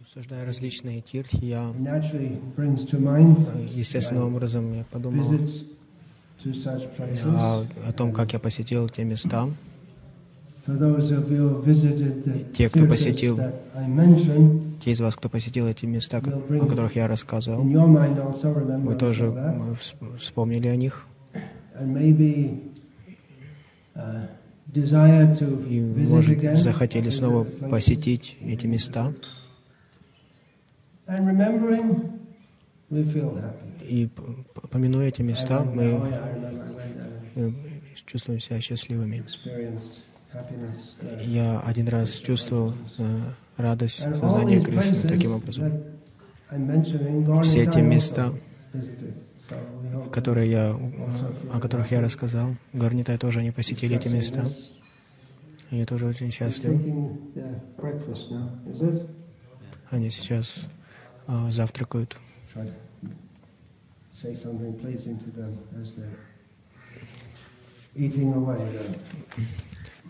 Обсуждая различные тирхи, я э, естественным образом я подумал о, о том, как я посетил те места. Те, кто посетил. Те из вас, кто посетил эти места, о которых я рассказывал, вы тоже вс- вспомнили о них uh, и, может, захотели снова посетить эти места. И, помянуя эти места, uh, мы oh, э, чувствуем себя счастливыми. uh, Я один раз чувствовал э, радость сознания Кришны таким образом. Все эти места, которые я, э, о которых я рассказал, Гарнитай тоже они посетили эти места. Они тоже очень счастливы. Они сейчас э, завтракают.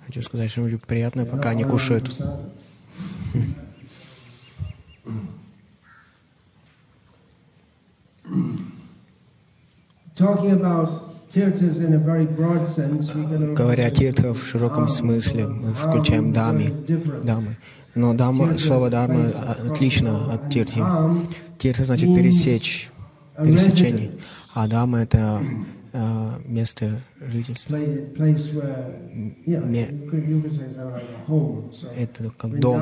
Хочу сказать что-нибудь приятное, пока они кушают. prasada. Говоря о тиртхах в широком смысле, мы включаем дами, дамы. Но дама, слово дама отлично от тиртхи. Тиртха значит пересечь, пересечение. А дама это э, место жительства. Ме- Это как дом.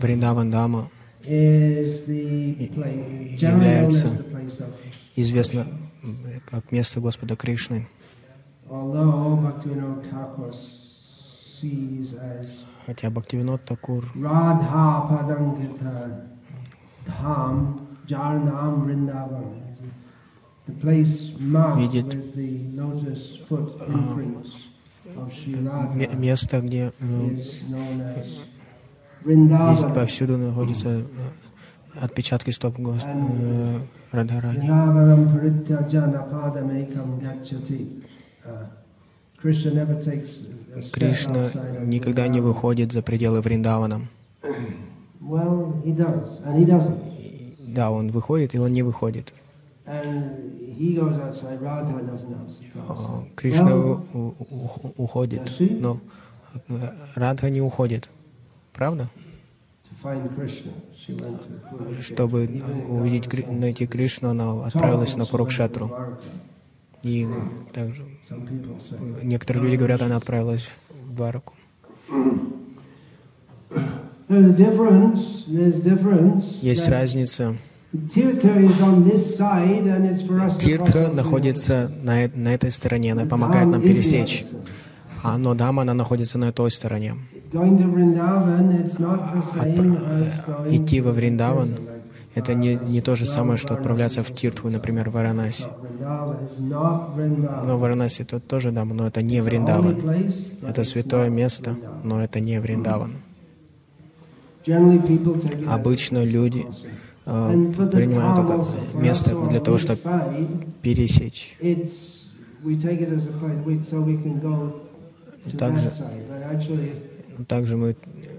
Вриндаван Дама is the place, generally known является известно как место Господа Кришны. Хотя Бхактивинод Такур Видит. место, где э, Vrindavan. повсюду находятся э, отпечатки стоп Гос- э. Uh, step Кришна никогда не выходит за пределы Вриндавана. Да, он выходит, и он не выходит. А, Кришна уходит, но э, Радха не уходит. Правда? Чтобы увидеть, найти Кришну, она отправилась на Курукшетру. И также некоторые люди говорят, она отправилась в Двараку. Есть разница. Тиртха находится на, э- на этой стороне, она помогает нам пересечь. А, но Дама, она находится на той стороне. Идти во Вриндаван Это не, не то же самое, что отправляться в Тиртву, например, в Варанаси. Но Варанаси это тоже Дама, но это не Вриндаван. Это святое место, но это не Вриндаван. Обычно люди э, принимают это место для того, чтобы пересечь. Также- Также мы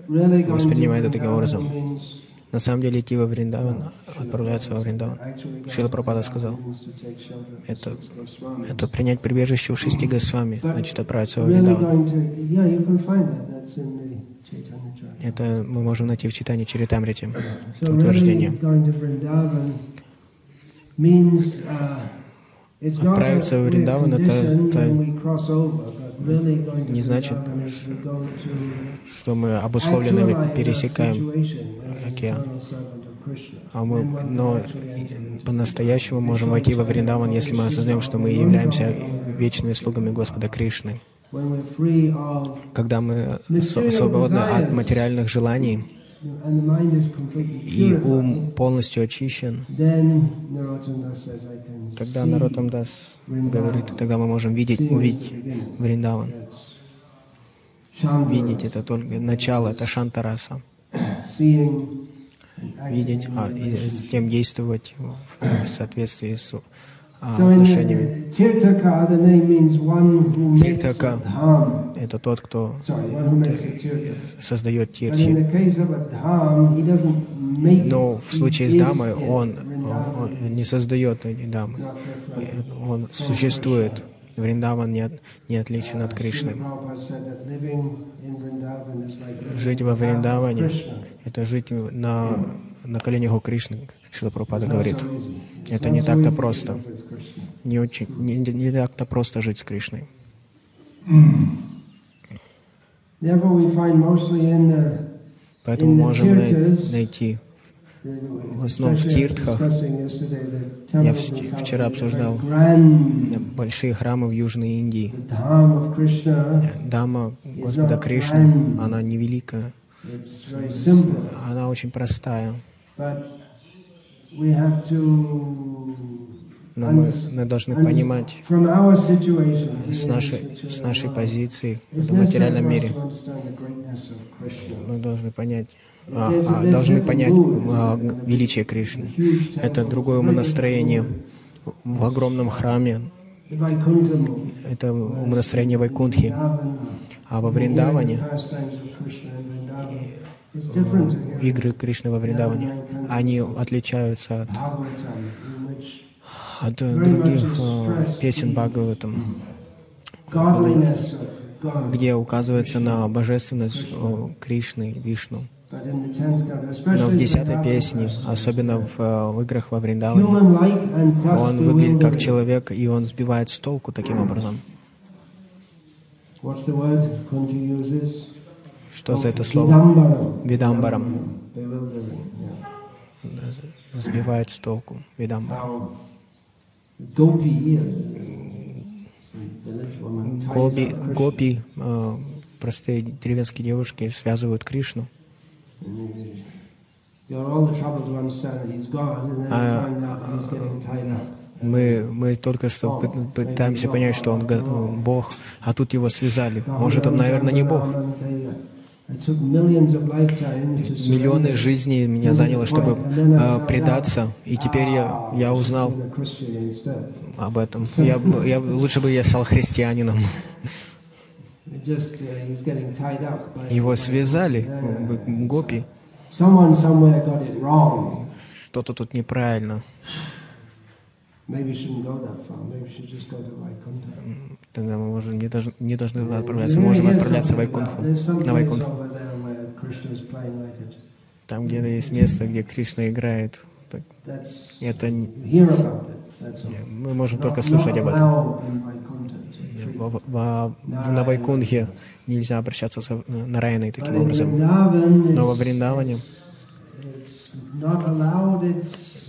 воспринимаем это таким образом. на самом деле идти во Вриндаван, отправляться во Вриндаван. Прабхупада Vrindavan сказал, это, это принять прибежище у шести Госвами, значит отправиться во Вриндаван. Это мы можем найти в читании Чаритамрите, So это утверждение. uh, Отправиться в a Вриндаван это- это не значит, что мы обусловленными пересекаем океан. А мы, но по-настоящему можем войти во Вриндаван, если мы осознаем, что мы являемся вечными слугами Господа Кришны. Когда мы свободны от материальных желаний, и ум полностью очищен, see народ Амдас говорит, тогда мы можем видеть, увидеть Вриндаван. Видеть это только начало, это Шантараса. Видеть, а и затем действовать в, соответствии с отношениями. uh, dham. Это тот, кто создает тирти. Но в случае с дамой он, он- не создает дамы. Он существует. Вриндаван не, от- не отличен от Uh, Кришны. Жить во Вриндаване. Это жить на, на коленях у Кришны, Шила Прабхупада говорит. Это не так-то просто. Не, очень, не, не так-то просто жить с Кришной. Поэтому можем найти. в основном в тиртхах. Я вчера обсуждал. Большие храмы в Южной Индии. Дама Господа Кришны, она невеликая, она очень простая. Но мы, мы должны понимать с нашей, с нашей позиции в материальном мире, мы должны понять, а, а, должны понять а, величие Кришны. Это другое умонастроение в огромном храме, это умонастроение Вайкунтхи. А во Вриндаване, игры Кришны во Вриндаване, они отличаются от, от других э, песен Бхагаватам, где указывается на божественность э, Кришны, Вишну. Но в десятой песне, особенно в, э, в играх во Вриндаване, он выглядит как человек, и он сбивает с толку таким образом. Что за это слово? Видамбарам. Сбивает с толку. Видамбарам. Гоби, Krishna. гопи, э, простые деревенские девушки, связывают Кришну. А, up. Мы, мы только что пы- пытаемся понять, что он он Бог, а тут его связали. Может, он, наверное, не Бог. Миллионы жизней меня заняло, чтобы э, предаться, и теперь я, я узнал об этом. Я, я, лучше бы я стал христианином. Его связали, в- гопи. Что-то тут неправильно. Тогда мы можем, не, должны, не должны отправляться. Можем отправляться в Вайкунху, на Вайкунху. Там где-то есть место, где Кришна играет. Это мы можем только слушать об этом. В- в- в- на Вайкунхе нельзя обращаться с Нараяной таким образом. Но во Вриндаване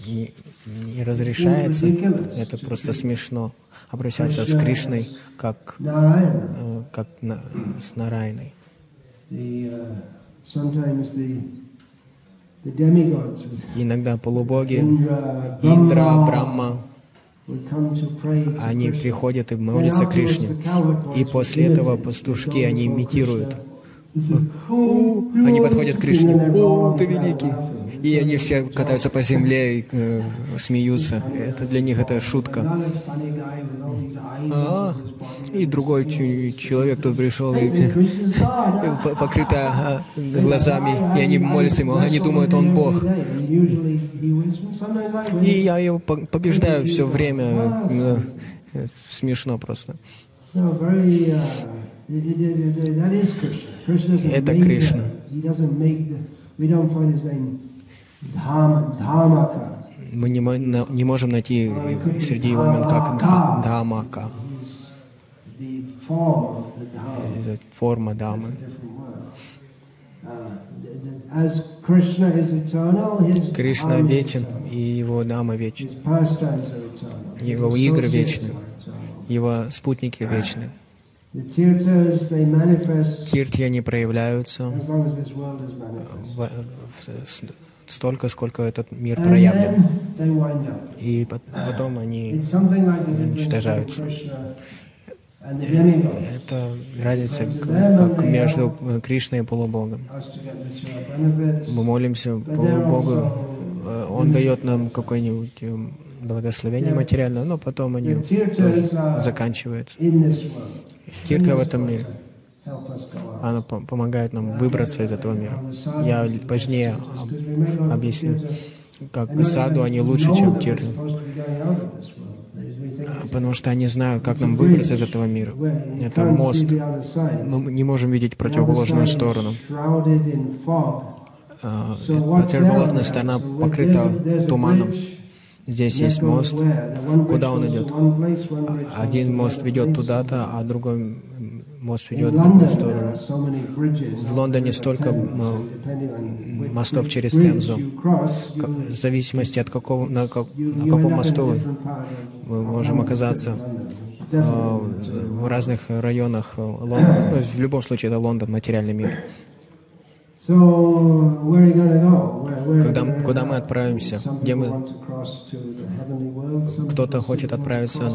не, не разрешается. Это просто смешно обращаться с Кришной как, э, как на- с Нарайной. Would- Иногда полубоги Индра, Брахма, они приходят и молятся Кришне. И после этого пастушки, они имитируют. Они подходят к Кришне. О, ты великий! И они все катаются по земле и э, смеются. Это для них это шутка. А, и другой человек тут пришел и, и по- покрыто а, глазами, и они молятся ему, они думают, он Бог. И я его по- побеждаю все время. Э, Смешно просто. Это Кришна. Мы не, не можем найти среди его имен как Да- Дамака. Это форма Дамы. Кришна вечен, и его Дама вечен. Его игры вечны, его спутники вечны. Кирти они проявляются Столько, сколько этот мир проявлен. И пот- потом они... Уничтожаются. Demigods. Это разница как между э, Кришной и полубогом. Мы молимся полубогу, э, он дает нам какой-нибудь э, благословение материальное, но потом они are заканчиваются. Тирта в этом мире, Она по- помогает нам выбраться из этого мира. Я позднее объясню, как саду они лучше, чем it's- потому что они знают, как нам выбраться из этого мира. Это мост. Мы не можем видеть противоположную сторону. А, Противоположная сторона покрыта туманом. Здесь есть мост. Куда он идет? Один мост ведет туда-то, а другой мост ведет в другую сторону. В Лондоне столько, мостов через Темзу. В зависимости от какого, на, как- на каком мосту мы можем оказаться а, в разных районах э, Лондона. Ну, В любом случае, это Лондон, материальный мир. Are Куда- мы отправимся? Где мы- Кто-то хочет отправиться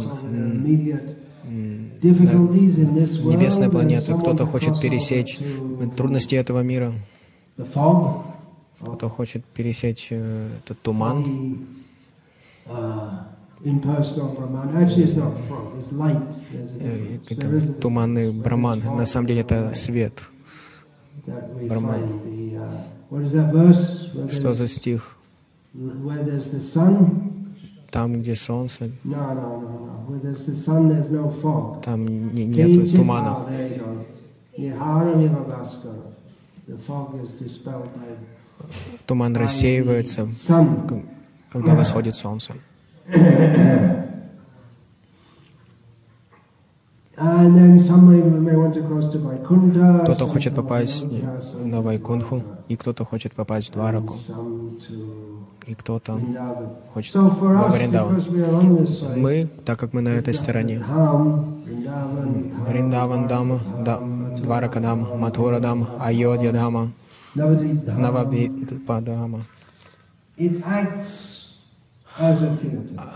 and планеты, кто-то хочет пересечь трудности этого мира, кто-то хочет пересечь э, этот туман, uh, э, это туманный браман. На самом деле это свет. uh? Where Что за стих? Там, где солнце, там не- Kinchit- тумана. Ah, Туман рассеивается, когда восходит солнце. Кто-то хочет попасть на Вайкунху, и кто-то хочет попасть в Двараку, и кто-то Vrindavan. хочет во Вриндаван. Мы, так как мы на этой стороне, Вриндаван Дама, да, Дварака Дама, Матхура Дама, Айодья Дама. Навабипа Дама.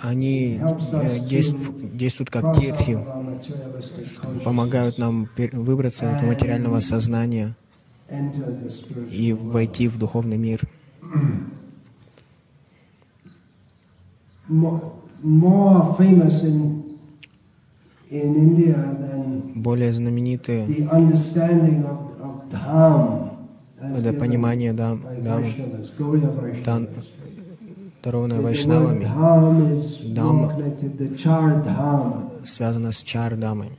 Они э, действ- действуют как тиртхи, consciousness, помогают нам выбраться из этого материального сознания и войти в духовный мир. Более знаменитые это понимание дам, дам, дан, дарованное Вайшнавами, Dham, связано с чар дамой.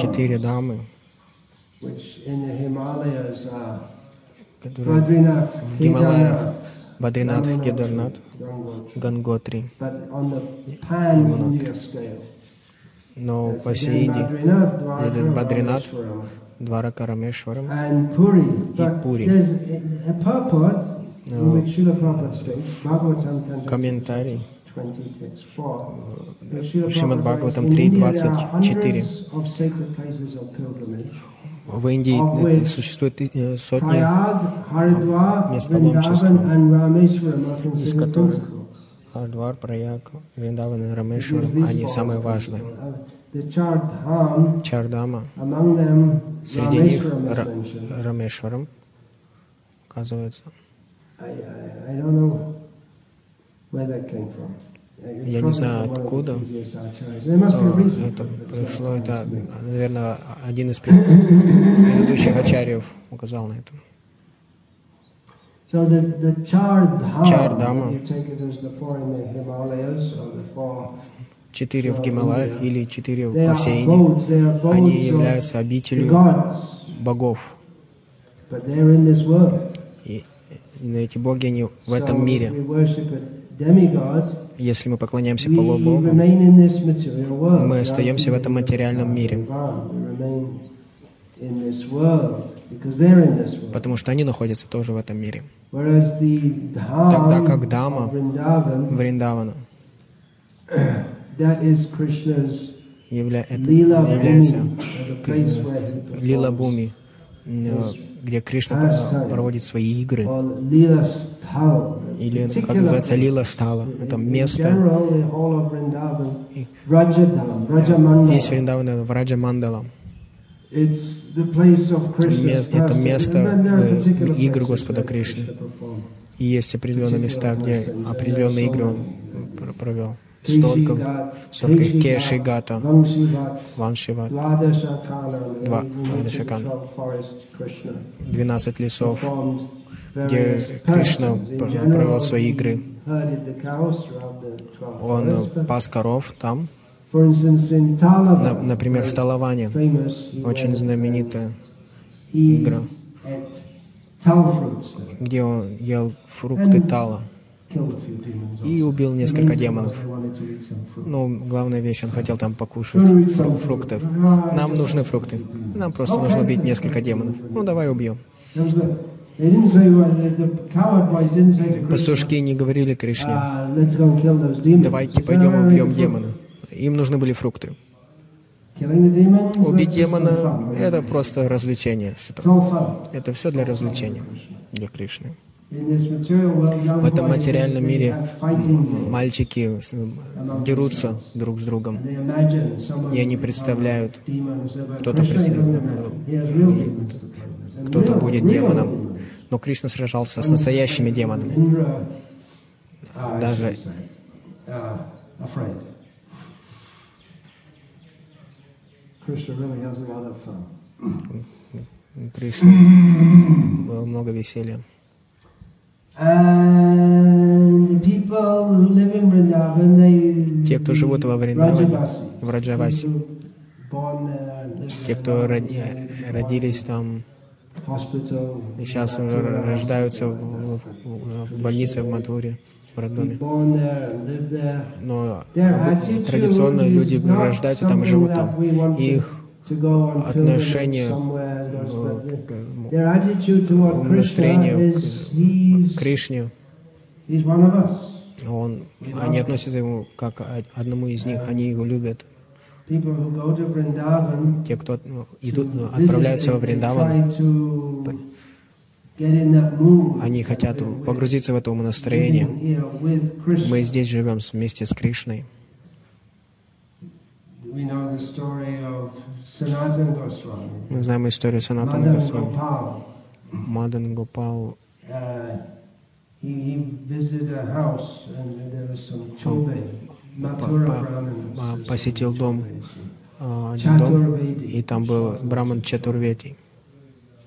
Четыре дамы, которые в Гималаях, Бадринат, Кедарнат, Ганготри, Но по сей этот Бадринат, Дварака Рамешварам и Пури. Комментарий. Э, Шримад Бхагаватам 3.24. В Индии э, существует э, сотни, Мест паломничества. из которых. Хардвар, Праяг, Вриндаван и these они самые важные. Uh, Чардама, среди них. Рамешварам, оказывается. Я не знаю, откуда. reason это пришло, это, наверное, один из пред- предыдущих ачарьев указал на это. So the, the four, Четыре в Гималаях или четыре по всей abodes они являются обителью богов. И и эти боги, они в этом мире. Если мы поклоняемся полубогу. Мы остаемся в этом материальном мире. Потому что они находятся тоже в этом мире. Тогда как Дама Вриндавана явля... является Лила Буми, э, где Кришна проводит свои игры. Или, как particular называется. Лила Стала. Это место, Rajamandala. весь Вриндаван в Раджа Мандала. Это место, э, игр Господа Кришны. И есть определенные места, где определенные игры он пр- провел. Столько, столько Кешигата, Ваншиват, Два- Двадашакана. 12 лесов, где Кришна пр- провел свои игры. Он пас коров там, на- например, в Талаване, очень знаменитая игра, где он ел фрукты Тала и убил несколько демонов. Ну, главная вещь, он хотел там покушать фру- фруктов. Нам нужны фрукты. Нам просто нужно убить несколько демонов. Ну, давай убьем. Пастушки не говорили Кришне, давайте пойдем убьем демона. Им нужны были фрукты. Убить демона — это просто развлечение. Это все для развлечения, для Кришны. В этом материальном мире Мальчики дерутся друг с другом, и они представляют, кто-то пред- кто-то будет демоном. Но Кришна сражался с настоящими демонами. Даже Кришны было много веселья. Те, кто живут во Вриндаване, в Раджавасе, live те, кто роди- родились там, и сейчас уже рождаются в, в- в больнице в Матуре, в роддоме. Но традиционно люди рождаются там и живут там. их отношение, к настроение he's, к Кришне, он, они относятся ему как одному из них, они его любят. Те, кто ну, идут, ну, отправляются во Вриндаван, они хотят погрузиться в это настроение. You know, with Krishna. Мы здесь живем вместе с Кришной. We know the story of Sanatan Goswami, Мы знаем историю Санатана Госвами. Мадан Гопал Uh, а, посетил дом, а, один дом, и там был Браман Чатурвети.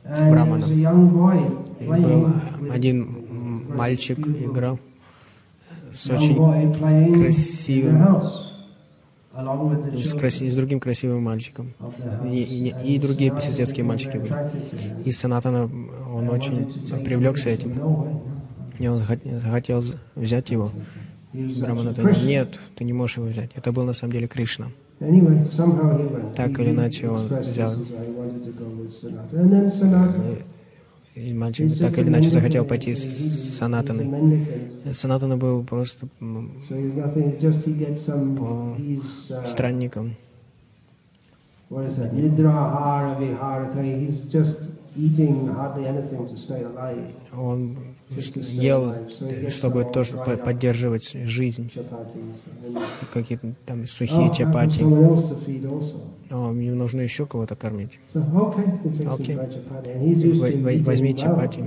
Boy И был один мальчик играл с очень красивым- the house, along with the с, краси- с другим красивым мальчиком. И, и- и другие соседские мальчики были. И Санатана, он очень привлекся этим. И он з- взять его. He was Браман actually ответил, Krishna. нет, ты не можешь его взять. Это был на самом деле Кришна. Так или иначе он взял. И мальчик так или иначе захотел пойти с Санатаной. Санатана был просто По uh, странником. Он ел, чтобы тоже поддерживать жизнь. Какие-то там oh, сухие чапати. Мне нужно еще кого-то кормить. So, okay, возьми чапати.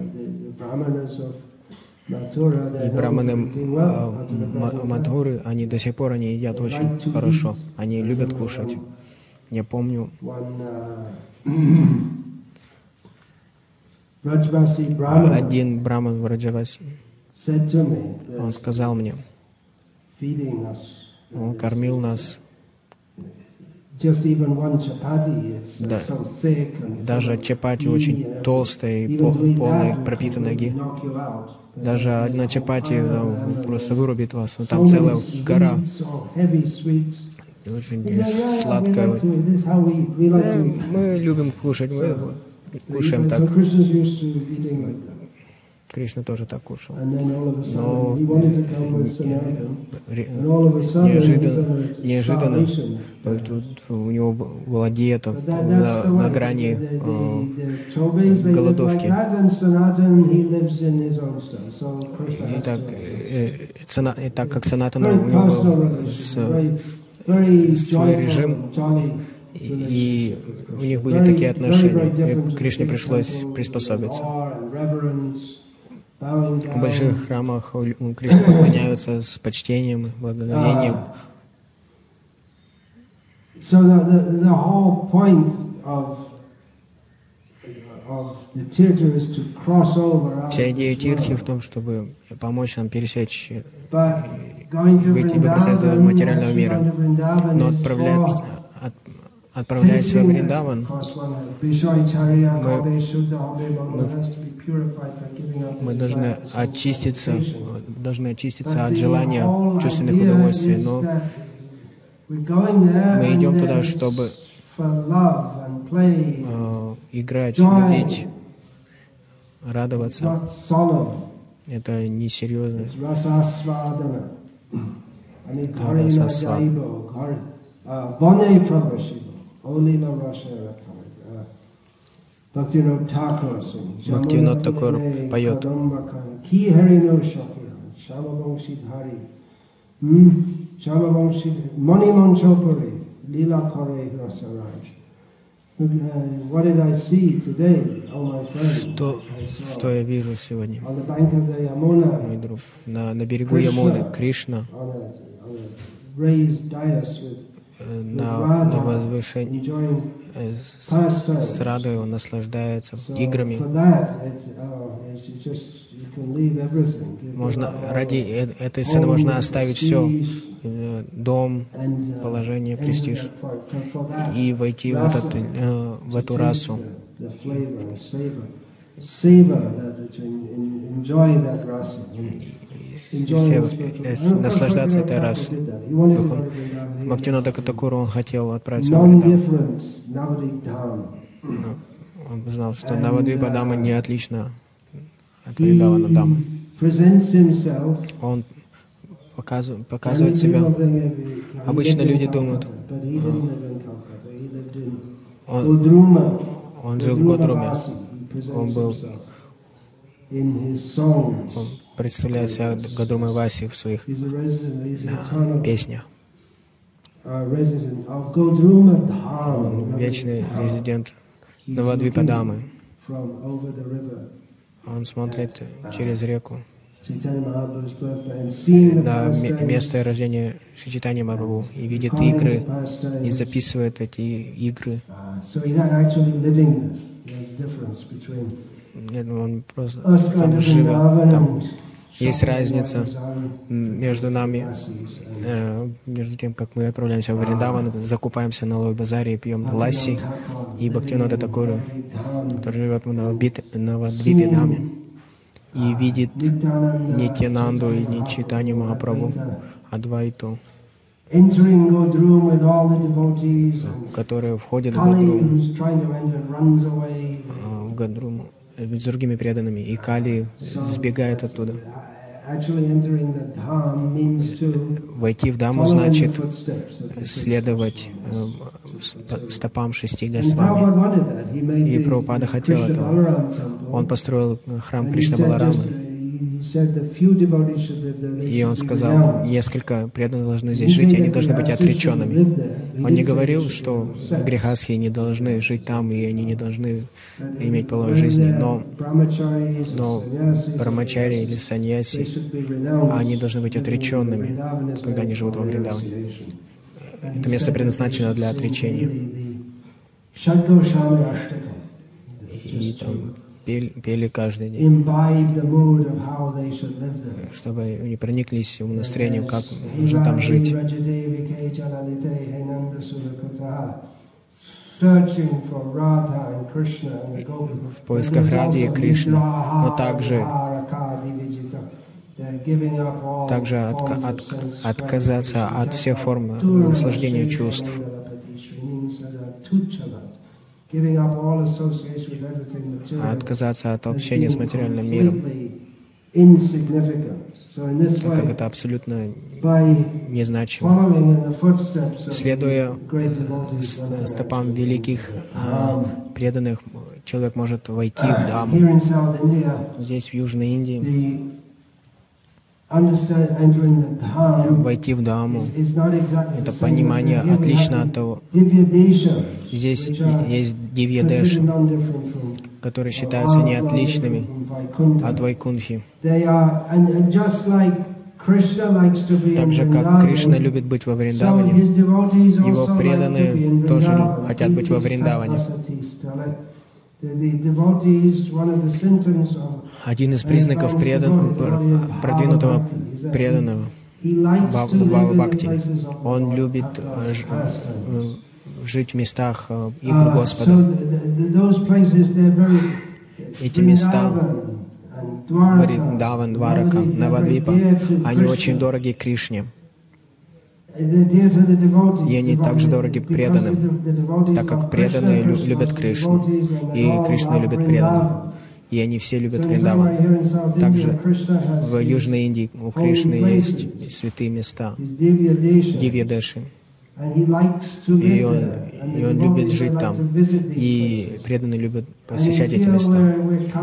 И браманы а. Мадхуры, они до сих пор они едят очень хорошо. Они любят кушать. Я помню, uh, один браман в me он сказал мне, он кормил нас, Да. даже чапати очень толстая и полная, пропитанная ги. Даже одна чапати uh, там, просто вырубит вас. Ну, So там целая гора, очень сладкая. eat. Мы любим кушать, мы кушаем так. Кришна тоже так кушал. Но неожиданно, неожиданно э, тут у него была диета на, на грани э, голодовки. И так, э, э, и так как Санатана у него был с, свой режим, и у них были такие отношения, и Кришне пришлось приспособиться. В больших храмах у у Кришны поклоняются с почтением, благоговением. So the, whole point of Вся идея this тиртхи в том, чтобы помочь нам пересечь, выйти Vrindavan, материального мира. но отправляться, отправляясь во Вриндаван, Мы- мы должны очиститься, должны очиститься от желания чувственных удовольствий, но мы идем туда, чтобы э, играть, любить, радоваться. Это несерьезно. It's rasasvadana. Ani Да, karina uh. Uh, Thakur Punane поет. Hmm? Uh, oh? Что, что я вижу сегодня, on the bank of the Yamuna, мой друг? На, на берегу. Ямуны Кришна э, на, на возвышении э, с, с радостью он наслаждается играми. oh, Можно ради э- этой цены можно оставить все, дом, uh, положение, престиж, uh, и войти в, этот, э, в эту расу, Все, э, наслаждаться этой расой. Духом. Бхактивинода Катакура, он хотел отправиться в Вриндаван. Dham. Он знал, что Навадвипа Дама не отлична от Вриндавана Дамы. Он показывает, показывает себя. Обычно люди думают, Он, Он, жил в Годруме, Он был- он представляет себя Гадрумой Васи в своих песнях. Он вечный резидент Навадвипа Дамы. Он смотрит через реку. На ме- место рождения Шичитани Марву и видит игры и записывает эти игры. Нет, Он просто там живет. Там есть разница между нами, э, между тем, как мы отправляемся в Вриндаван, закупаемся на Лой базаре и пьем ласси, и Бхактивинода Такура, который живет в Навабит- Навадвипе Даме, и видит не Тянанду и не Читани Махапрабху, а Двайту, devotees and которые входят в Kali Гадрум, who's trying to enter runs away. э, в Гадрум э, с другими преданными, и Кали сбегает оттуда. Войти в Даму значит следовать э, стопам шести Госвами. И Прабхупада хотел этого. Он построил э, храм Кришна Баларамы. Uh, И он сказал, несколько преданных должны здесь жить, и они должны быть отреченными. Он не говорил, что грехасхи не должны жить там, и они не должны иметь половой жизни, но но брамачари или саньяси, они должны быть отреченными, когда они живут во Вриндаване. Это место предназначено для отречения. И там пели, пели каждый день, чтобы они прониклись умонастроением, как нужно там жить. В поисках Ради и Кришны, но также также отка- от- отказаться от всех форм наслаждения чувств, отказаться от общения с материальным миром, так как это абсолютно незначимо. Следуя стопам великих а, преданных, человек может войти в Даму. South India, Здесь, в Южной Индии, the understand entering the dham войти в Даму, это понимание отлично от того, здесь есть considered Дивья Дэши, non-different from которые считаются не отличными от Вайкунхи. Так же, как Кришна любит быть во Вриндаване, его преданные тоже хотят быть во Вриндаване. Один из признаков предан, пр- продвинутого преданного Бава Бхакти. Он любит э, э, жить в местах э, игр Ah, Господа. Эти места, Вриндаван, Дварака, Навадвипа, они очень дороги Кришне, И они также дороги преданным, так как преданные лю- любят Кришну, и Кришна любит преданных, и они все любят Вриндаван. Также В Южной Индии у Кришны есть святые места, Дивьядеши, и он, и он любит жить там, и преданные любят посещать эти места.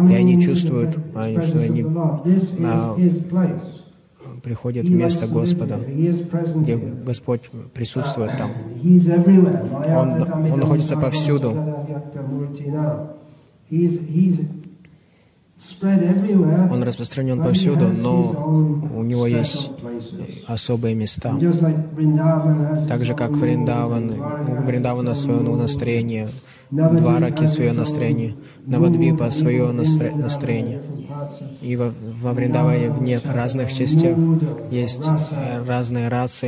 И они чувствуют, что они а, приходят в место Господа, где. Господь присутствует там. Everywhere. Он- он находится повсюду. Он распространен повсюду, но у него есть особые места. Так же, как Вриндаван, у Вриндавана свое настроение, Двараки свое настроение, Навадвипа свое настроение. И во, во Вриндаване в не- разных частях есть э, разные расы.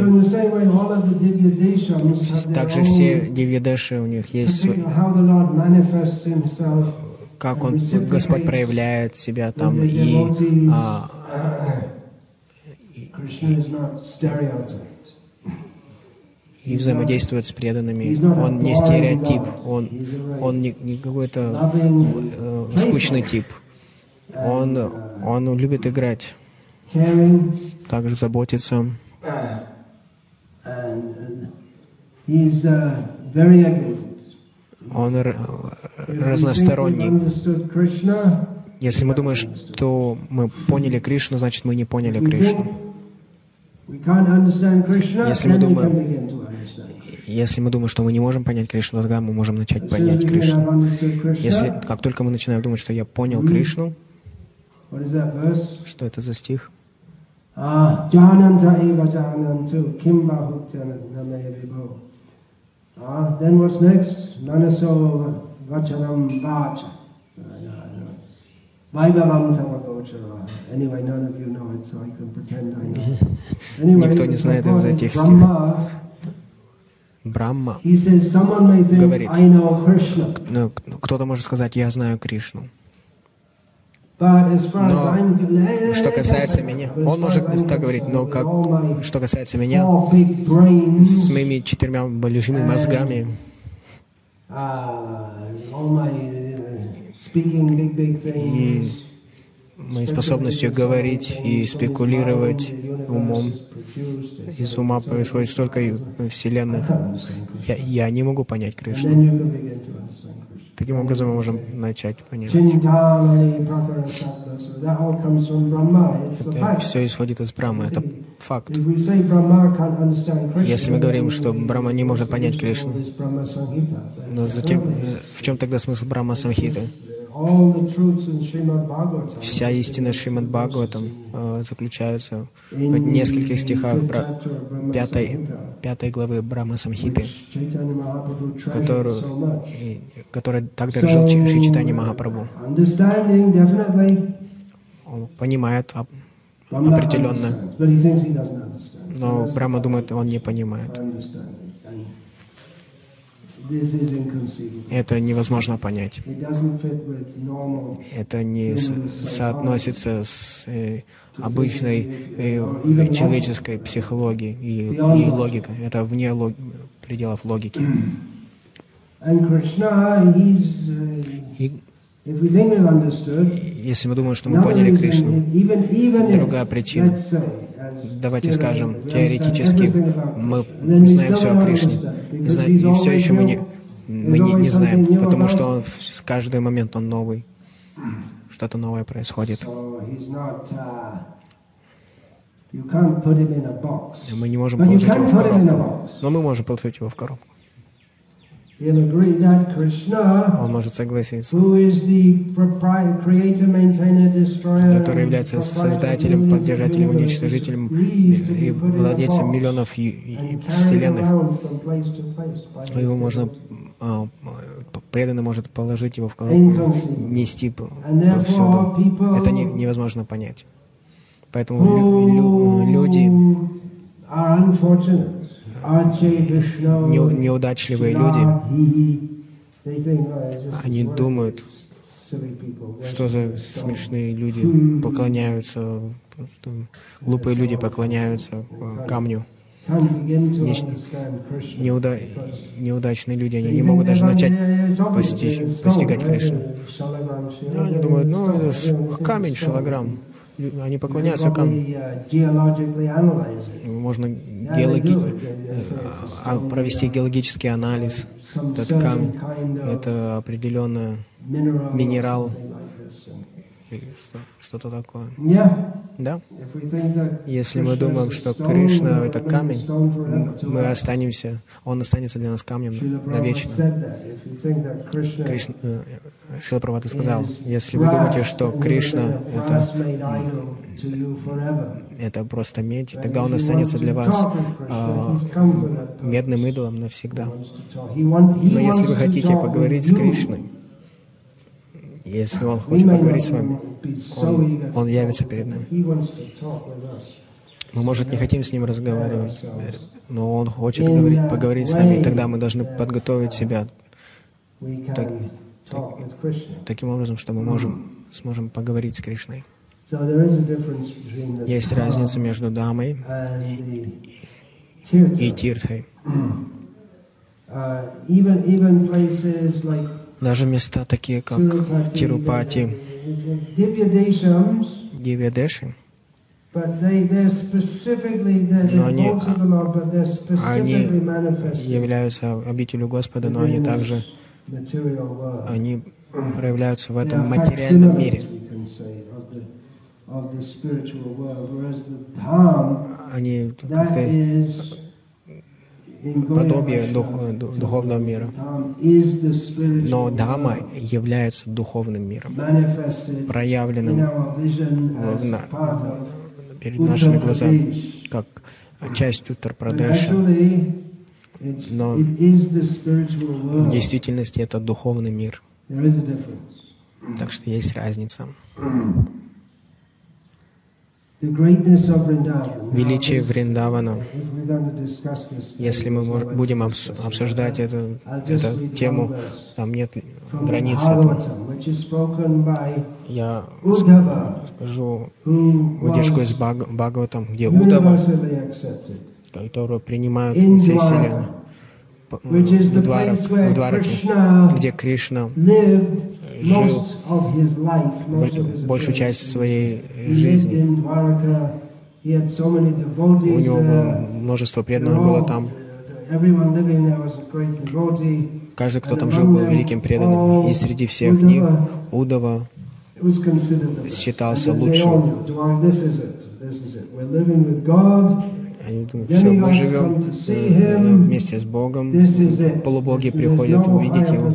Также все Дивьядеши у них есть, как он, Господь проявляет себя там, и а, stereotyped. и взаимодействует с преданными. Он не стереотип, он, он не, не какой-то э, скучный тип. Он, он любит играть, также заботиться. and uh, uh. Он разносторонний. Если мы думаем, что мы поняли Кришну, значит мы не поняли Кришну. Если мы думаем-. Если мы думаем, что мы не можем понять Кришну, тогда мы можем начать понять Кришну. Если как только мы начинаем думать, что я понял Кришну, что это за стих? Ah. Ah, then what's next? Nanaso vachanam vacha. Anyway, none of you know it, so I can pretend I know. Anyway, Никто не знает из этих Brahma, Брахма. he says, someone may think, Говорит. I know Krishna. Ну, кто-то может сказать, я знаю Кришну. Но Что касается меня, он может так говорить, но как, что касается меня, с моими четырьмя большими мозгами uh, uh, и моей способностью говорить и спекулировать умом, из ума происходит столько вселенных. Я, я не могу понять Кришну. Таким образом мы можем начать a Это все исходит из Брамы, это факт. Если мы говорим, что Брахма не может понять Кришну, но затем, в чем тогда смысл Брахма Самхиты? Вся истина Шримад Бхагаватам э, заключается в нескольких стихах Бра- пятой, пятой главы Брахма Самхиты, которую, и- которой так дорожил Шри Читани Махапрабху. Он понимает, Определенно. но Брахма думает, он не понимает. Это невозможно понять. Это не соотносится с э, обычной э, человеческой психологией и, и логикой. Это вне лог- пределов логики. И understood, если мы думаем, что мы поняли Кришну, Другая причина. Давайте скажем, теоретически мы знаем все о Кришне, и, зна- и все еще мы не, мы не, не знаем, потому что он в с каждый момент он новый, что-то новое происходит. Uh, Мы не можем положить его в коробку, но мы можем положить его в коробку. He'll agree that Krishna, Он может согласиться, который является создателем, поддержателем, уничтожителем и владельцем миллионов вселенных. Его можно а, преданный может положить его в коробку, нести повсюду. Это не- невозможно понять. Поэтому лю- лю- люди, неудачливые люди, oh, они думают, что за смешные люди поклоняются, просто глупые люди поклоняются э, камню. Не-. Неуда- неудачные люди, они не могут даже начать постичь- постигать? Кришну. Ну, Они думают, ну, это камень, шилограмм. Они поклоняются камню. uh. Можно геологи- а, провести uh, геологический анализ. Этот камень это or минерал. Что-то такое. Да? Если мы думаем, что Кришна это камень, мы останемся, он останется для нас камнем навечно. Кришна, э, Шрила Прабхупада сказал, если вы думаете, что Кришна это, это просто медь, тогда он останется для вас а, purpose. медным идолом навсегда. Но если вы хотите поговорить с. Кришной, если он хочет поговорить с вами, он- он явится перед нами. мы, может, не хотим с ним разговаривать, но он хочет говорить- поговорить с нами, и тогда мы должны подготовить себя Так- Krishna. таким образом, что мы можем, сможем поговорить с Кришной. Есть разница между дамой и tirtha. тиртхой. Uh, even even places like Даже места такие, как Тирупати, Дивьядеши, Но они- manifested являются обителю Господа, но они также они проявляются в этом материальном мире. Они подобие дух- ду- духовного мира. Но world является духовным миром, проявленным перед нашими глазами, как часть Уттар-Прадеша. Но В действительности это духовный мир, так что есть разница. The greatness of Vrindavan. Now, Величие Вриндавана. Если мы будем обс- обсуждать эту, эту тему, там нет границ этого. Я скажу выдержку из Баг- Бхагаватам, где Удава, которую принимают which is в в Двараке, где Кришна жил большую часть своей жизни. У него было множество преданных было там. Каждый, кто там жил, был великим преданным. И среди всех них Удава best. считался лучшим. Они думают, все, мы живем э, вместе с Богом. Полубоги приходят увидеть его.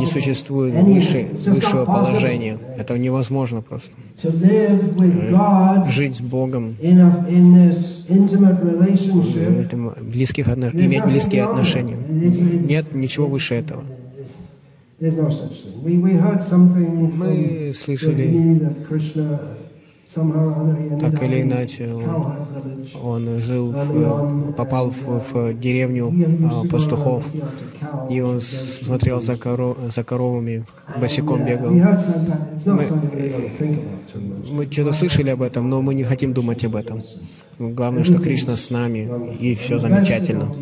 Не существует выше, высшего положения. Это невозможно просто. Жить с Богом, в этом близких отно- There's иметь близкие отношения. Нет ничего выше этого. Мы слышали, так или иначе, он, он жил, в, попал в, в деревню а, пастухов, и он смотрел за, коро- за коровами, босиком бегал. Мы-. Мы что-то слышали об этом, но мы не хотим думать об этом. Главное, что Кришна с нами, и все замечательно.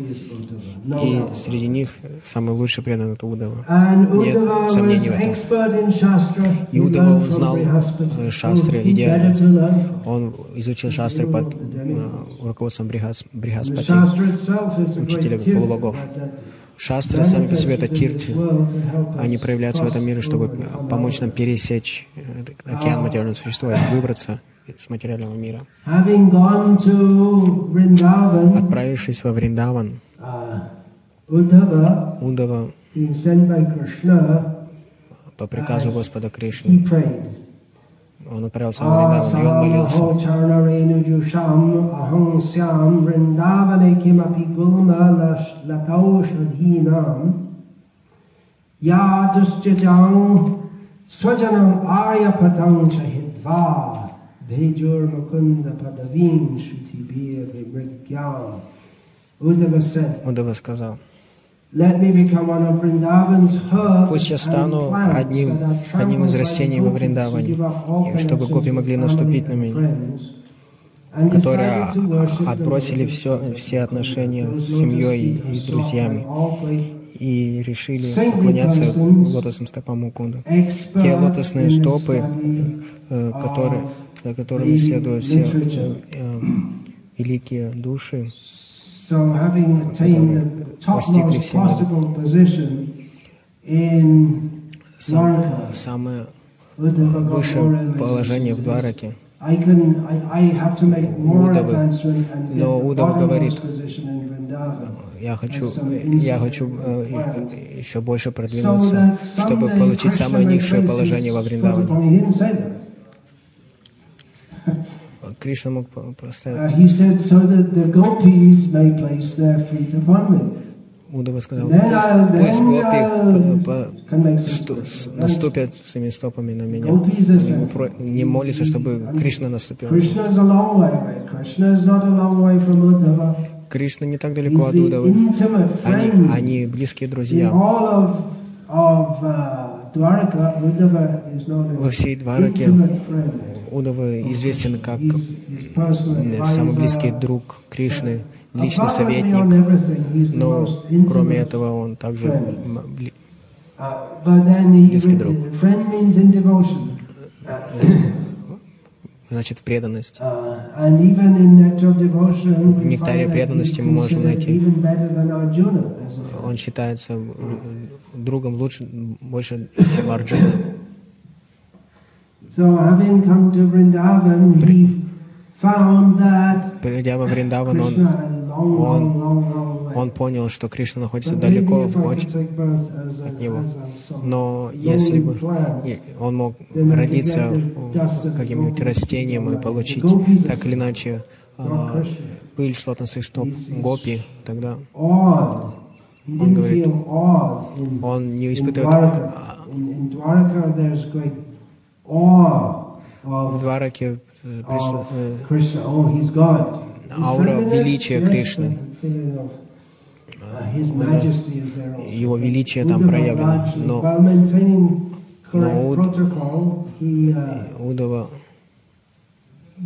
И среди них самый лучший преданный это Удава. Нет сомнений в этом. И Удава знал, э, шастры идеально. Он изучил шастры под э, руководством Брихас, Брихаспати. Учителя полубогов. Шастры сами по себе это тирти. Они проявляются в этом мире, чтобы come помочь нам пересечь э, океан материального существа и выбраться из материального мира. Отправившись во Вриндаван, uh, Uddhava, Удава being sent by Krishna, по приказу Господа he Кришны, prayed. он отправился в Вриндаван, и он молился. Asam charnarenujusham aham syam vrindavane kimapi gulma lash- lataushadhinam yadusjajang swajanam aryapatang chahidva bhejur mukunda padavim shutibir vimrigyam Uddhava said, Удава сказал, Пусть я стану одним- одним из растений во Вриндаване, чтобы гопи могли наступить на меня, которые the отбросили все, все отношения с семьей и друзьями и решили поклоняться лотосным стопам Мукунда. Те лотосные стопы, study э, которые, за которыми the следуют все э, э, великие души, So having attained the постигли topmost все миры. possible position in сам- Dwarka, самое высшее положение в. Двараке. Удавы. Но bottommost говорит. Я хочу, я хочу э, еще больше продвинуться, чтобы получить самое низшее положение во Вриндаване. upon- He didn't say that. Кришна мог по- Uh, поставить. he said, so that the gopis may place their feet upon me. Удава сказал, пусть, гопи наступят своими стопами на меня. Не молится, чтобы Кришна наступил. Кришна не так далеко от Удавы. Они, они близкие друзья. uh, Во всей Двараке Удава известен как самый близкий друг Кришны, личный советник. Но кроме этого он также Uh, Близкий друг. значит в преданность. Uh, В нектаре преданности мы можем найти. Он считается э, другом лучше, больше, чем Арджуна. Придя во Вриндаван, он, он- он понял, что Кришна находится далеко, could очень, от него. но если бы он мог родиться каким-нибудь растением и получить так или иначе а, пыль с лотосных стоп гопи, тогда didn't говорит, он не испытывает в Двараке э, э. Oh, аура величия Кришны. uh. Его величие там проявлено, но- но Уд- protocol, he, uh, Удава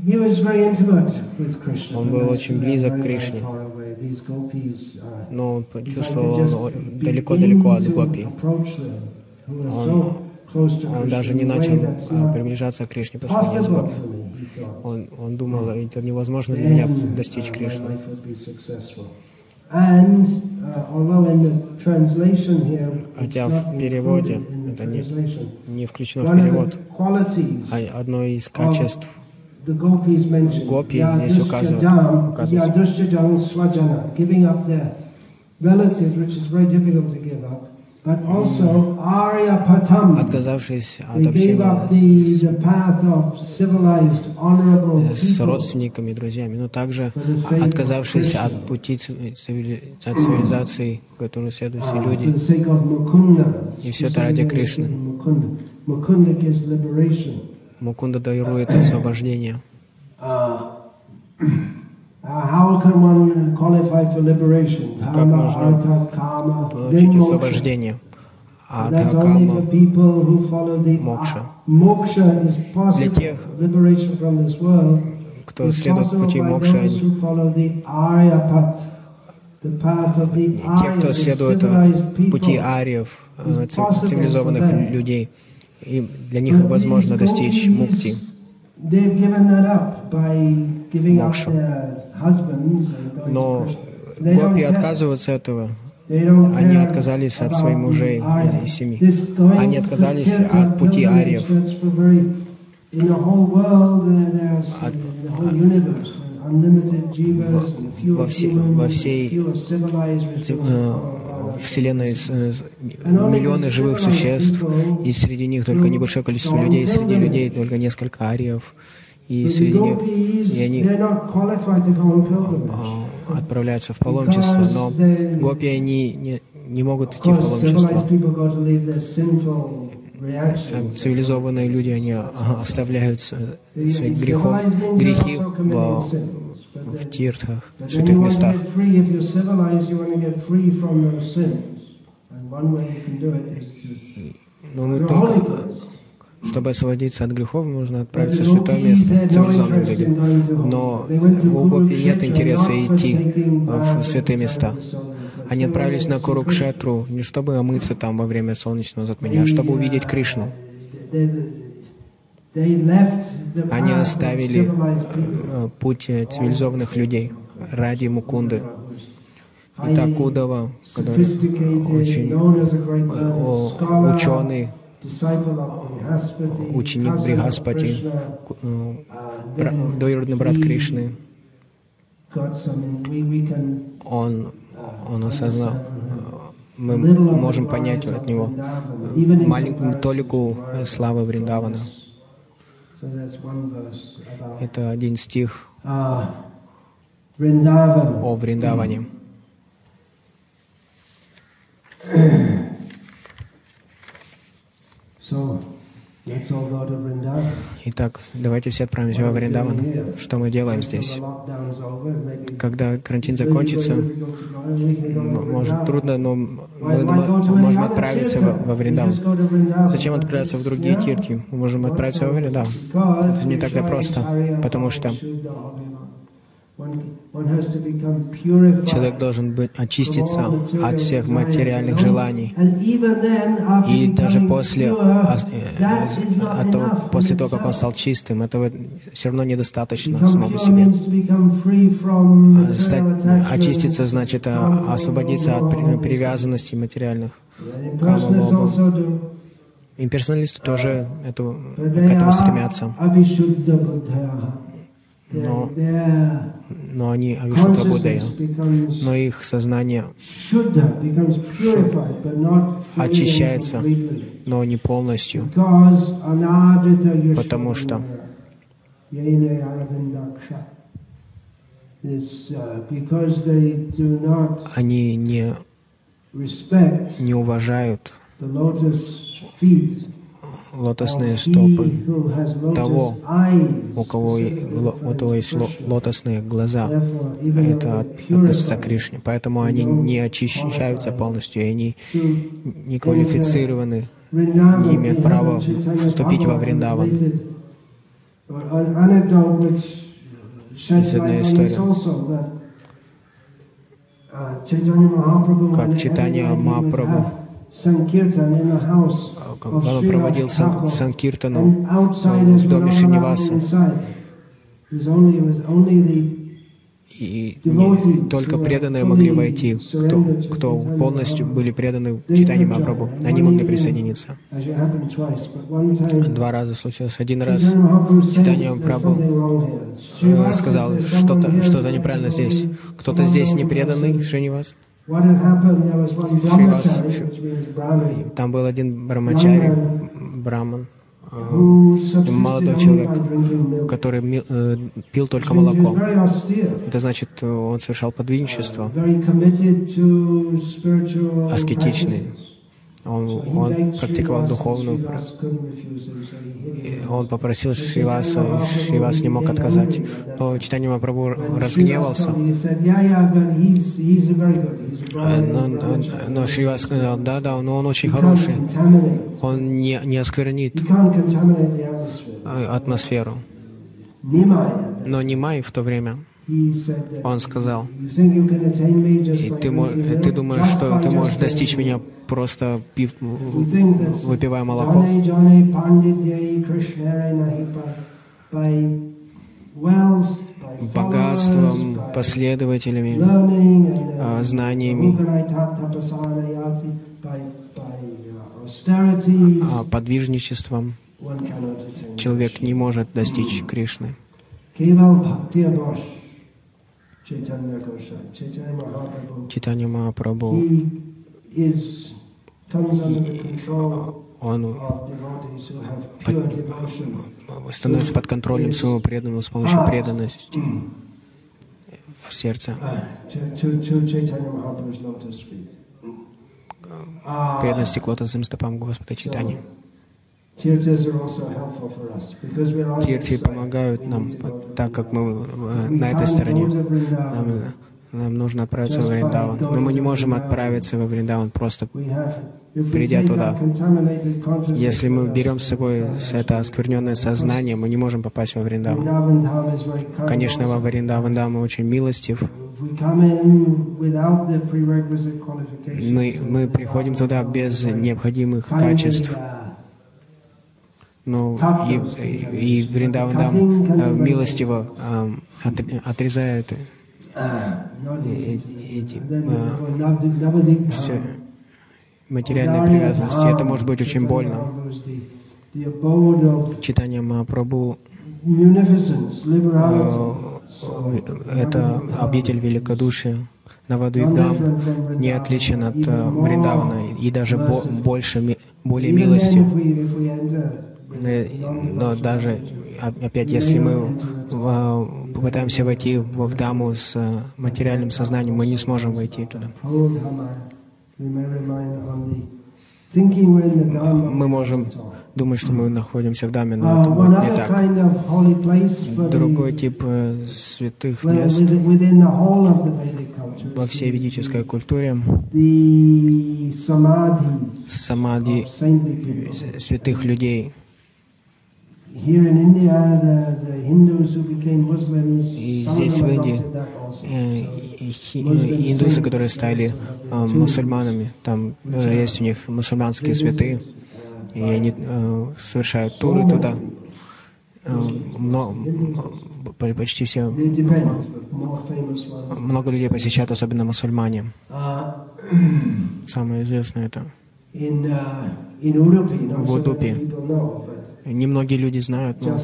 he was very intimate with Krishna. Он был очень близок к Кришне. uh, но он почувствовал он далеко-далеко от гопи. Он- Он даже не начал а, приближаться к Кришне по сравнению с possible гопи. for me, he thought. Он, он думал, это невозможно для меня достичь uh, Кришны. uh, Хотя в переводе это не- Не включено в перевод. А одно из качеств Гопи здесь Yadushjajam, указывается. Отказавшись от общения с, э, родственниками, друзьями, но также отказавшись от пути ци- цивили- от цивилизации, которую следуют все uh, люди. И все это ради Кришны. Мукунда дарует освобождение. Uh, uh, how can one qualify for liberation? Как можно Получить освобождение. А That's only for Кама people who follow the Moksha. ah, moksha is possible. тех, Liberation from this world кто следует пути the те, кто следует э, пути ариев, э, цивилизованных людей. И для них возможно достичь мукти. They've Но гопи отказываются от этого. Они отказались от своих мужей и семьи. Они отказались от пути ариев. От- во все- humans, во всей э, Вселенной э, миллионы живых существ, и среди них только небольшое количество людей, среди людей только несколько ариев, и среди них и они а, отправляются в паломничество, но гопи, они не, не могут идти в паломничество. Э. Цивилизованные люди, они а, оставляют э, свои грехов, грехи в, в but в святых местах. Но мы только. Чтобы освободиться от грехов, нужно отправиться в святое место, цивилизованные люди. Но у гопи нет интереса идти taking в baths святые места. Они отправились на. Курукшетру не чтобы омыться там во время солнечного затмения, а чтобы uh, увидеть Кришну. Они оставили people. э, путь э, цивилизованных людей ради Мукунды. Highly И Такудова, который очень ученый, ученик э, uh, then двоюродный брат Кришны, он, uh, он осознал, э, мы можем понять от него маленькую толику э, славы Вриндавана. Это один стих uh, о Вриндаване. Итак, давайте все отправимся во Вриндаван. Что мы делаем здесь? Когда карантин закончится, может трудно, но мы можем отправиться во, Вриндаван. Зачем отправляться в другие тирти? Мы можем отправиться во? Вриндаван. Это не we так try просто, потому что Человек должен быть, очиститься от всех материальных желаний. И даже после, а, э, а то- после того, как он стал чистым, этого все равно недостаточно pure себе. А, Стать, очиститься значит а, освободиться от привязанностей материальных. Also do. Имперсоналисты тоже это, к этому стремятся. Но, но они авишутра будея. consciousness becomes Но их сознание, Очищается. но не полностью. Потому что uh, они не, не уважают лотосные стопы того, у кого, у того есть лотосные глаза. Это относится к Кришне. Поэтому они не очищаются полностью, и они не квалифицированы, не имеют права вступить во Вриндаван. Есть одна история. uh, Как would Махапрабху, Srila проводил сан- Санкиртану в доме the И не- только преданные могли войти, кто, кто полностью были преданы Читанию Махапрабху. Они могли присоединиться. Два раза случилось. Один раз Читание here. э, сказал, что-то что who's неправильно здесь. Кто-то здесь не преданный, Шринивас. Там был один брамачари, браман, э, молодой человек, который ми- э, пил только молоко. Это значит, э, он совершал подвижничество, аскетичный. Он, он практиковал духовную. Он попросил Шриваса, и Шривас не мог отказать. Но Читание Srivas разгневался. Э, Но, но- но Шривас сказал, да, да, но он очень хороший. Он не, не осквернит э, атмосферу. Но Нимай в то время, он сказал, и ты, ты думаешь, что ты можешь достичь меня просто пив, выпивая молоко. Богатством, последователями, а, uh, знаниями, uh, а, подвижничеством человек не может достичь Кришны. Читание Махапрабху он devotion. становится под контролем своего преданного с помощью преданности в сердце. uh. Ah, Преданности к лотосным стопам Господа Читания. Тирти помогают нам, так как мы на этой стороне. Нам, нам нужно отправиться во Вриндаван. Но мы не можем отправиться во Вриндаван просто придя туда. Если мы берем с собой это оскверненное сознание, мы не можем попасть во Вриндаван. Конечно, во. Вриндаван Дама очень милостив. Мы, мы приходим туда без необходимых качеств. Но и, и, и Вриндаван э, милостиво э, отр- отрезает эти, э, все материальные привязанности. Это может быть очень больно. Читание Махапрабху э, это обитель великодушия. Навадвипгам не отличен от э, Вриндавана и даже бо- больше, более милостью. Э, Но даже, опять, если мы попытаемся войти в даму с э, материальным сознанием, мы не сможем войти туда. Мы можем думать, что мы находимся в даме, но это будет не так. Другой тип э, святых мест во всей ведической культуре э, святых людей. И здесь, в Индии. Э, э, Индусы, которые стали э, мусульманами, там даже есть у них мусульманские святые, и они э, совершают туры туда. Э, мно- м, почти все, много людей посещают, особенно мусульмане. Uh, Самое известное это. uh, В Удупе. Немногие люди знают, но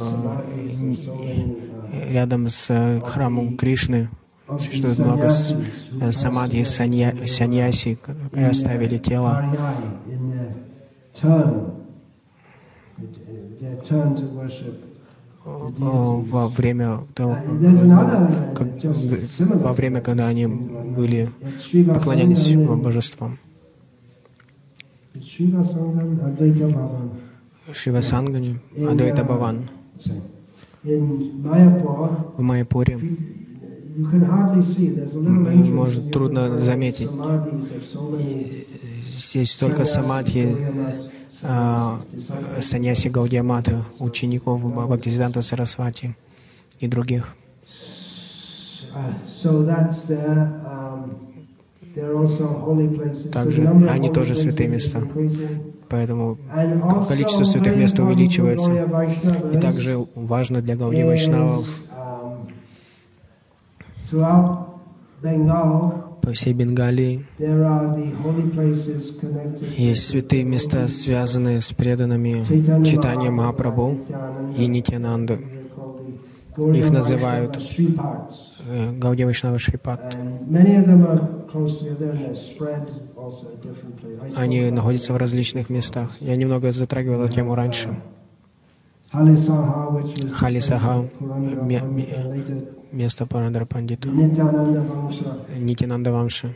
uh, рядом с э, храмом Кришны существует много э, самадхи, санья, саньяси, которые оставили тело э, во время того, Uh, как- uh, во время, когда они были поклонялись божествам. Шива Сангани, Адвайта Баван. В Майяпуре может, трудно заметить. many здесь только самадхи а, э, саньяси Гаудиамата, учеников Бхактисиданта Сарасвати и других. Uh, so that's there. Um, Также они тоже святые места. Поэтому количество святых мест увеличивается. И также важно для Гауди Вайшнавов um, по всей Бенгалии есть святые места, связанные с преданными читанием Махапрабху и Нитянанды. Их называют э, Гауди Вайшнава Шрипат. Они находятся в различных местах. Я немного затрагивал эту тему раньше. Ме- ме- место Парандра Пандита, Nityananda Vamsha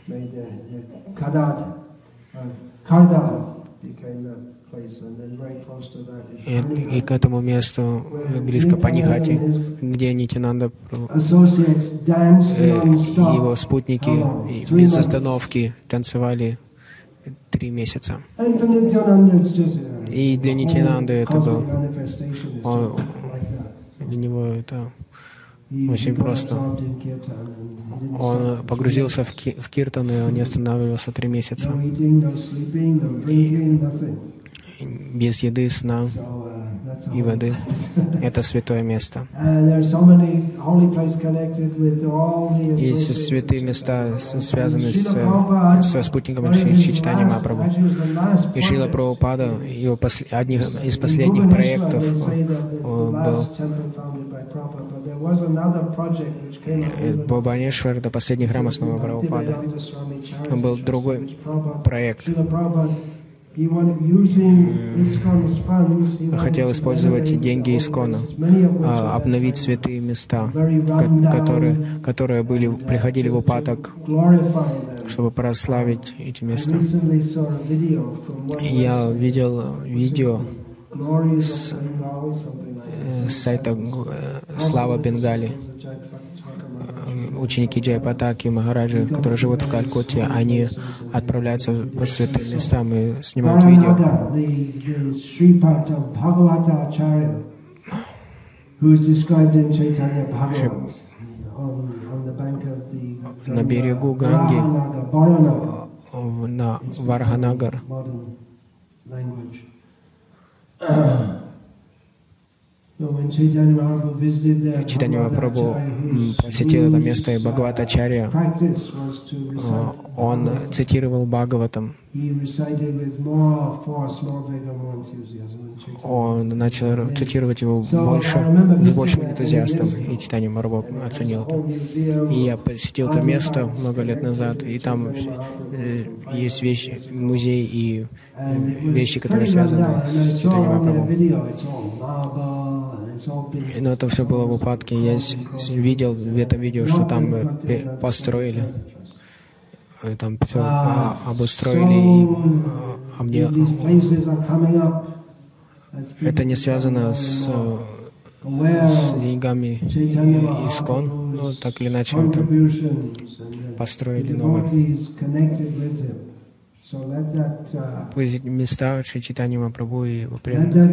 Нитянанда Uh, И, и к этому месту э, близко Панихати, где э, и non-stop. его спутники и без остановки танцевали три месяца. И для Нитянанды это был, он- для него это Очень просто. Он погрузился в, ки- в Киртан, и он не останавливался три месяца. No Без еды, сна. Uh, и воды. Это святое место. Есть святые места, с- связанные с, со спутником the last И Шрила. Прабхупада, его пос- одних из последних проектов э, был э, Бабанешвар, это последний храм Charity Там был другой проект. Хотел использовать деньги Искона, а, обновить святые места, которые, которые были, приходили в упадок, чтобы прославить эти места. Я видел видео э, that. с сайта э, Слава Бенгали. Ученики Джайпатаки, Махараджи, которые живут в Калькутте, они отправляются по святым местам и снимают видео. На берегу Ганги. В- на Варханагар. Читание Махапрабху посетил это место, и Бхагаватачарья, uh, э, он цитировал Бхагаватам. Он начал цитировать его больше, с большим энтузиастом, и читание Махапрабху оценил это. И я посетил это место много лет назад, и там э, есть вещи, 500 years ago. музей и э, вещи, которые связаны с читанием Махапрабху. Но это все было в упадке. Я видел в этом видео, что там построили, э, там все обустроили и обне- These places are coming up as people Это не связано с, с деньгами Искон, ну, Mahaprabhu's так или иначе это построили новые. Пусть эти места читания Махапрабху и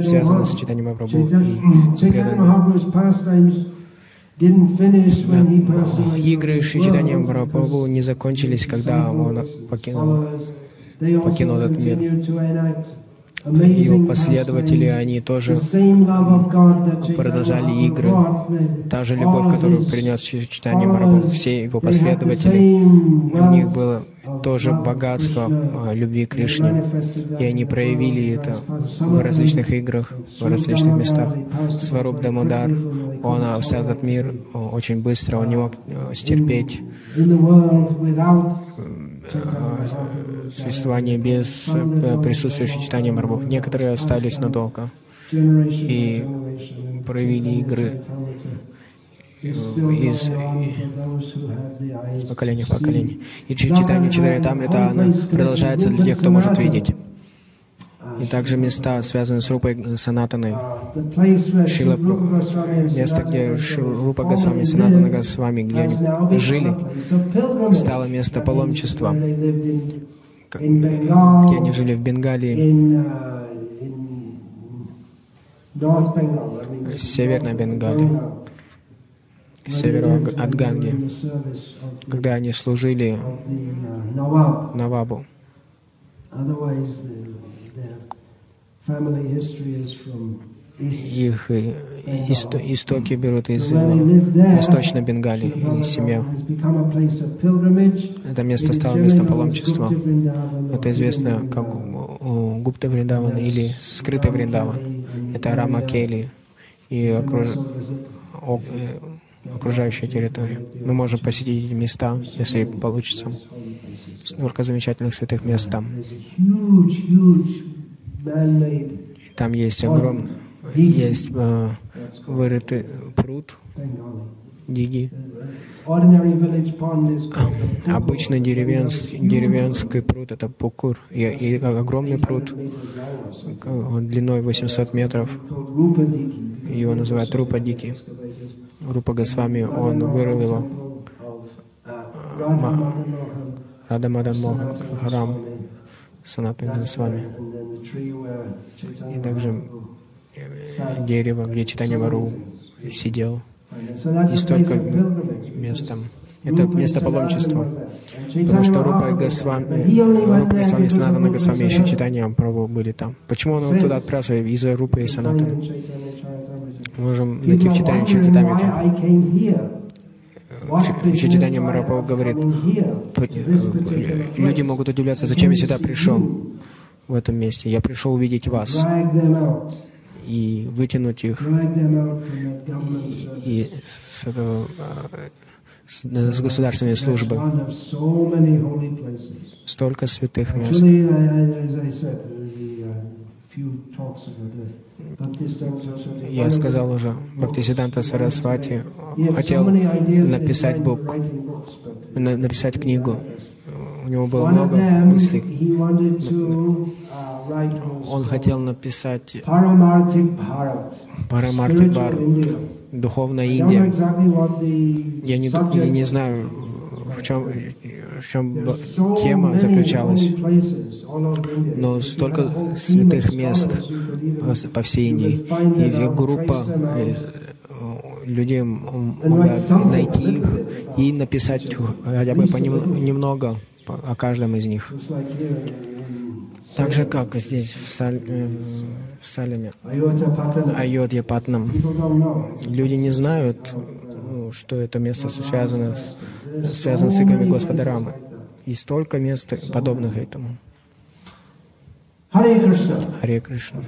связаны с on. читанием Махапрабху Chaitanya, и Chaitanya преданными. Mahaprabhu's pastimes didn't finish when he passed Да. away. Игры Well, Махапрабху не закончились, когда он покинул покинул этот мир. Его последователи, они тоже продолжали игры. Та же любовь, которую принес чи- читание Махапрабху, все его последователи, у них было тоже богатство а, любви к Кришне, и они проявили это в различных играх, в различных местах. Сваруб Дамодар, он оставил этот мир о, очень быстро, он не мог э, стерпеть существование без э, присутствия читания Махапрабху. Некоторые остались надолго. И Chaitanya игры из поколения в поколение. И чи- читание Читаритамрита, оно продолжается для тех, кто может видеть. И также места, связанные с Рупой Санатаной, Uh, and место, где Рупа Госвами Санатана Госвами, где они жили, стало место паломничества, где они жили в Бенгалии, uh, Северной Бенгалии, к северу от Ганги, когда они служили uh. Навабу. Их э, исто- истоки берут из э, Восточной Бенгалии, Srila и семья. Это место стало местом паломничества. Это известно как Гупта Вриндаван или скрытый Вриндаван. Это Рама Кели и You окружающая территория. Мы можем посетить эти места, если получится. Столько замечательных святых мест там. Там есть огромный, есть э, вырытый пруд, диги. Обычный деревенский, деревенский пруд — это пукур. И, и огромный пруд, 800 meters long or something. к- он длиной 800 метров. Его называют Рупа Дики. Рупа Госвами, он вырыл его. Рада Мадан Мохан, храм That's Госвами. И также э, дерево, где Читание Вару сидел. И столько of pilgrimage. мест там. Это место паломничества. Потому что Рупа Госвами, Рупа и Госвами Санатана Госвами и Читания Прабhu были там. Почему он туда отправился? Из-за Рупы и Санатана. Можем найти в читании Читамите. Читание Марапа говорит, люди могут удивляться, зачем я сюда пришел в этом месте. Я пришел увидеть вас и вытянуть их и с, этого, с, с государственной службы. Столько святых мест. Я сказал уже, Бхактисиданта Сарасвати хотел написать бук, написать книгу. У него было много мыслей. Он хотел написать Парамартик Бар, Духовная Индия. Я не, я не знаю, в чем, в чем тема заключалась, но столько святых мест по всей Индии. И группа э, людей могла найти их и написать хотя бы немного о каждом из них. Так же, как здесь, в, Саль, э, в Салеме, Айодья Патнам. Люди не знают, что это место связано, связано с играми Господа Рамы. И столько мест, подобных этому. Харе Кришна. Харе Кришна.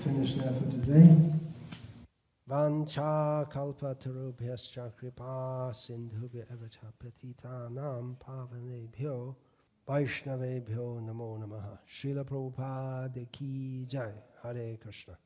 Vancha kalpatarubhyascha kripa sindhubhya avacha patitanam pavanebhyo Vaishnavebhyo namo namaha. Srila Prabhupada ki jai. Hare Krishna.